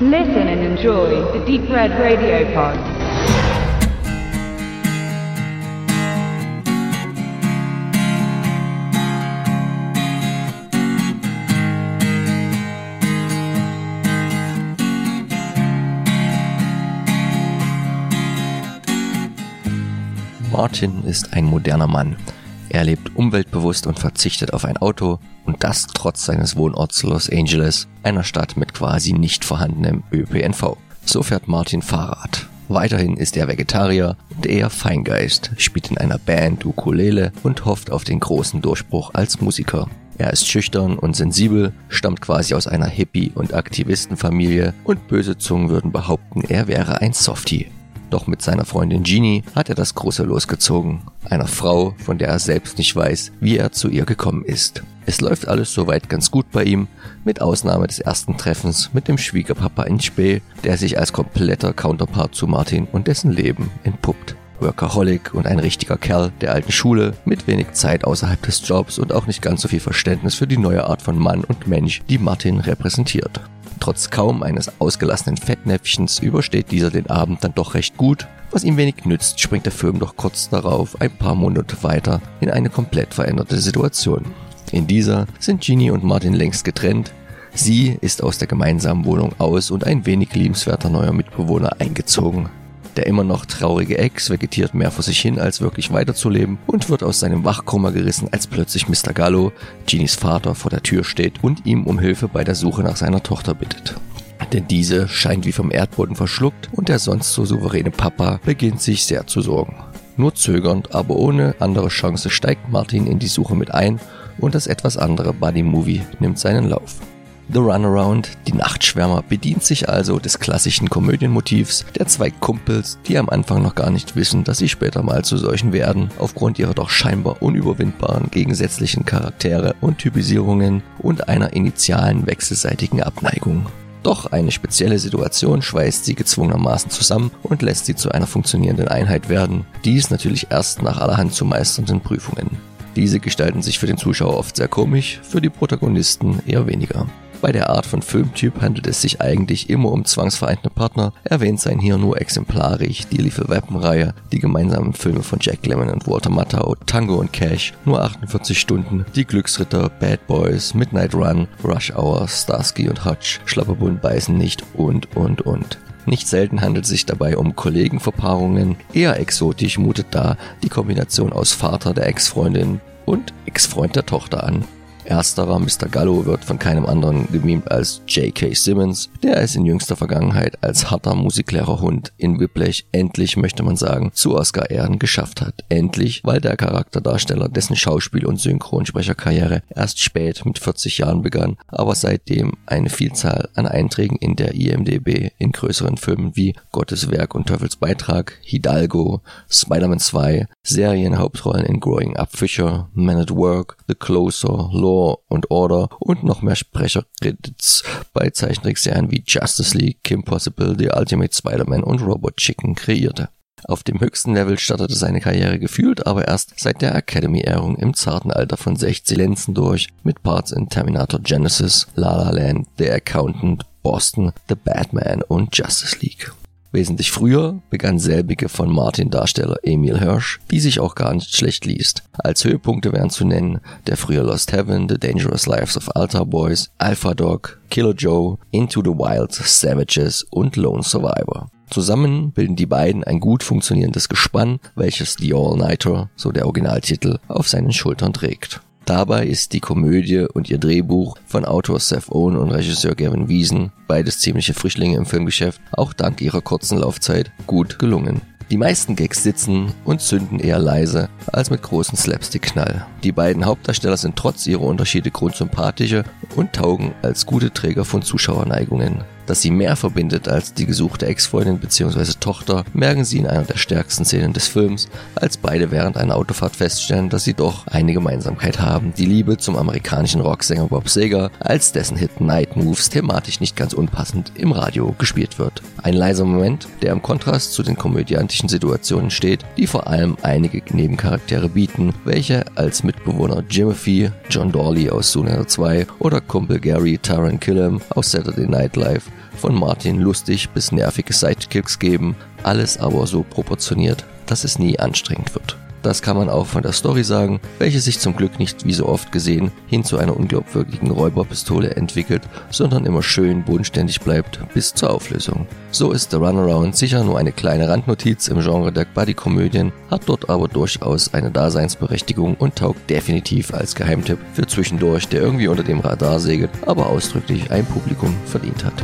Listen and enjoy the Deep Red Radio Pod. Martin ist ein moderner Mann. Er lebt umweltbewusst und verzichtet auf ein Auto und das trotz seines Wohnorts Los Angeles, einer Stadt mit quasi nicht vorhandenem ÖPNV. So fährt Martin Fahrrad. Weiterhin ist er Vegetarier und eher Feingeist, spielt in einer Band Ukulele und hofft auf den großen Durchbruch als Musiker. Er ist schüchtern und sensibel, stammt quasi aus einer Hippie- und Aktivistenfamilie und böse Zungen würden behaupten, er wäre ein Softie. Doch mit seiner Freundin Jeannie hat er das große losgezogen. Einer Frau, von der er selbst nicht weiß, wie er zu ihr gekommen ist. Es läuft alles soweit ganz gut bei ihm, mit Ausnahme des ersten Treffens mit dem Schwiegerpapa in Spee, der sich als kompletter Counterpart zu Martin und dessen Leben entpuppt. Workaholic und ein richtiger Kerl der alten Schule, mit wenig Zeit außerhalb des Jobs und auch nicht ganz so viel Verständnis für die neue Art von Mann und Mensch, die Martin repräsentiert. Trotz kaum eines ausgelassenen Fettnäpfchens übersteht dieser den Abend dann doch recht gut. Was ihm wenig nützt, springt der Film doch kurz darauf ein paar Monate weiter in eine komplett veränderte Situation. In dieser sind Ginny und Martin längst getrennt. Sie ist aus der gemeinsamen Wohnung aus und ein wenig liebenswerter neuer Mitbewohner eingezogen. Der immer noch traurige Ex vegetiert mehr vor sich hin, als wirklich weiterzuleben und wird aus seinem Wachkoma gerissen, als plötzlich Mr. Gallo, Ginis Vater, vor der Tür steht und ihm um Hilfe bei der Suche nach seiner Tochter bittet. Denn diese scheint wie vom Erdboden verschluckt und der sonst so souveräne Papa beginnt sich sehr zu sorgen. Nur zögernd, aber ohne andere Chance steigt Martin in die Suche mit ein und das etwas andere Buddy-Movie nimmt seinen Lauf. The Runaround, die Nachtschwärmer, bedient sich also des klassischen Komödienmotivs der zwei Kumpels, die am Anfang noch gar nicht wissen, dass sie später mal zu solchen werden, aufgrund ihrer doch scheinbar unüberwindbaren gegensätzlichen Charaktere und Typisierungen und einer initialen wechselseitigen Abneigung. Doch eine spezielle Situation schweißt sie gezwungenermaßen zusammen und lässt sie zu einer funktionierenden Einheit werden. Dies natürlich erst nach allerhand zu meisternden Prüfungen. Diese gestalten sich für den Zuschauer oft sehr komisch, für die Protagonisten eher weniger. Bei der Art von Filmtyp handelt es sich eigentlich immer um zwangsvereinte Partner, erwähnt seien hier nur exemplarisch die Lethal Weapon Reihe, die gemeinsamen Filme von Jack Lemmon und Walter Matthau, Tango und Cash, nur 48 Stunden, die Glücksritter, Bad Boys, Midnight Run, Rush Hour, Starsky und Hutch, Schlapperbund beißen nicht und und und. Nicht selten handelt es sich dabei um Kollegenverpaarungen. Eher exotisch mutet da die Kombination aus Vater der Ex-Freundin und Ex-Freund der Tochter an. Ersterer Mr. Gallo wird von keinem anderen gemimt als J.K. Simmons, der es in jüngster Vergangenheit als harter Musiklehrerhund in Whiplash endlich, möchte man sagen, zu Oscar-Ehren geschafft hat. Endlich, weil der Charakterdarsteller dessen Schauspiel- und Synchronsprecherkarriere erst spät mit 40 Jahren begann, aber seitdem eine Vielzahl an Einträgen in der IMDB in größeren Filmen wie Gottes Werk und Teufels Beitrag, Hidalgo, Spider-Man 2, Serienhauptrollen in Growing Up Fisher, Man at Work, The Closer, Law and Order und noch mehr Sprechercredits bei Zeichentrickserien wie Justice League, Kim Possible, The Ultimate Spider-Man und Robot Chicken kreierte. Auf dem höchsten Level startete seine Karriere gefühlt aber erst seit der Academy-Ehrung im zarten Alter von 16 Lenzen durch, mit Parts in Terminator Genesis, La La Land, The Accountant, Boston, The Batman und Justice League. Wesentlich früher begann selbige von Martin Darsteller Emil Hirsch, die sich auch gar nicht schlecht liest. Als Höhepunkte wären zu nennen der frühe Lost Heaven, The Dangerous Lives of Altar Boys, Alpha Dog, Killer Joe, Into the Wild, Savages und Lone Survivor. Zusammen bilden die beiden ein gut funktionierendes Gespann, welches The All-Nighter, so der Originaltitel, auf seinen Schultern trägt. Dabei ist die Komödie und ihr Drehbuch von Autor Seth Owen und Regisseur Gavin Wiesen, beides ziemliche Frischlinge im Filmgeschäft, auch dank ihrer kurzen Laufzeit gut gelungen. Die meisten Gags sitzen und zünden eher leise als mit großen Slapstick-Knall. Die beiden Hauptdarsteller sind trotz ihrer Unterschiede grundsympathische und taugen als gute Träger von Zuschauerneigungen. Dass sie mehr verbindet als die gesuchte Ex-Freundin bzw. Tochter, merken sie in einer der stärksten Szenen des Films, als beide während einer Autofahrt feststellen, dass sie doch eine Gemeinsamkeit haben. Die Liebe zum amerikanischen Rocksänger Bob Seger, als dessen Hit Night Moves thematisch nicht ganz unpassend im Radio gespielt wird. Ein leiser Moment, der im Kontrast zu den komödiantischen Situationen steht, die vor allem einige Nebencharaktere bieten, welche als Mitbewohner Jimothy, John Dorley aus Sooner 2 oder Kumpel Gary Taran Killam aus Saturday Night Live von Martin lustig bis nervige Sidekicks geben, alles aber so proportioniert, dass es nie anstrengend wird. Das kann man auch von der Story sagen, welche sich zum Glück nicht wie so oft gesehen hin zu einer unglaubwürdigen Räuberpistole entwickelt, sondern immer schön bodenständig bleibt bis zur Auflösung. So ist The Runaround sicher nur eine kleine Randnotiz im Genre der Buddy-Komödien, hat dort aber durchaus eine Daseinsberechtigung und taugt definitiv als Geheimtipp für zwischendurch, der irgendwie unter dem Radar segelt, aber ausdrücklich ein Publikum verdient hat.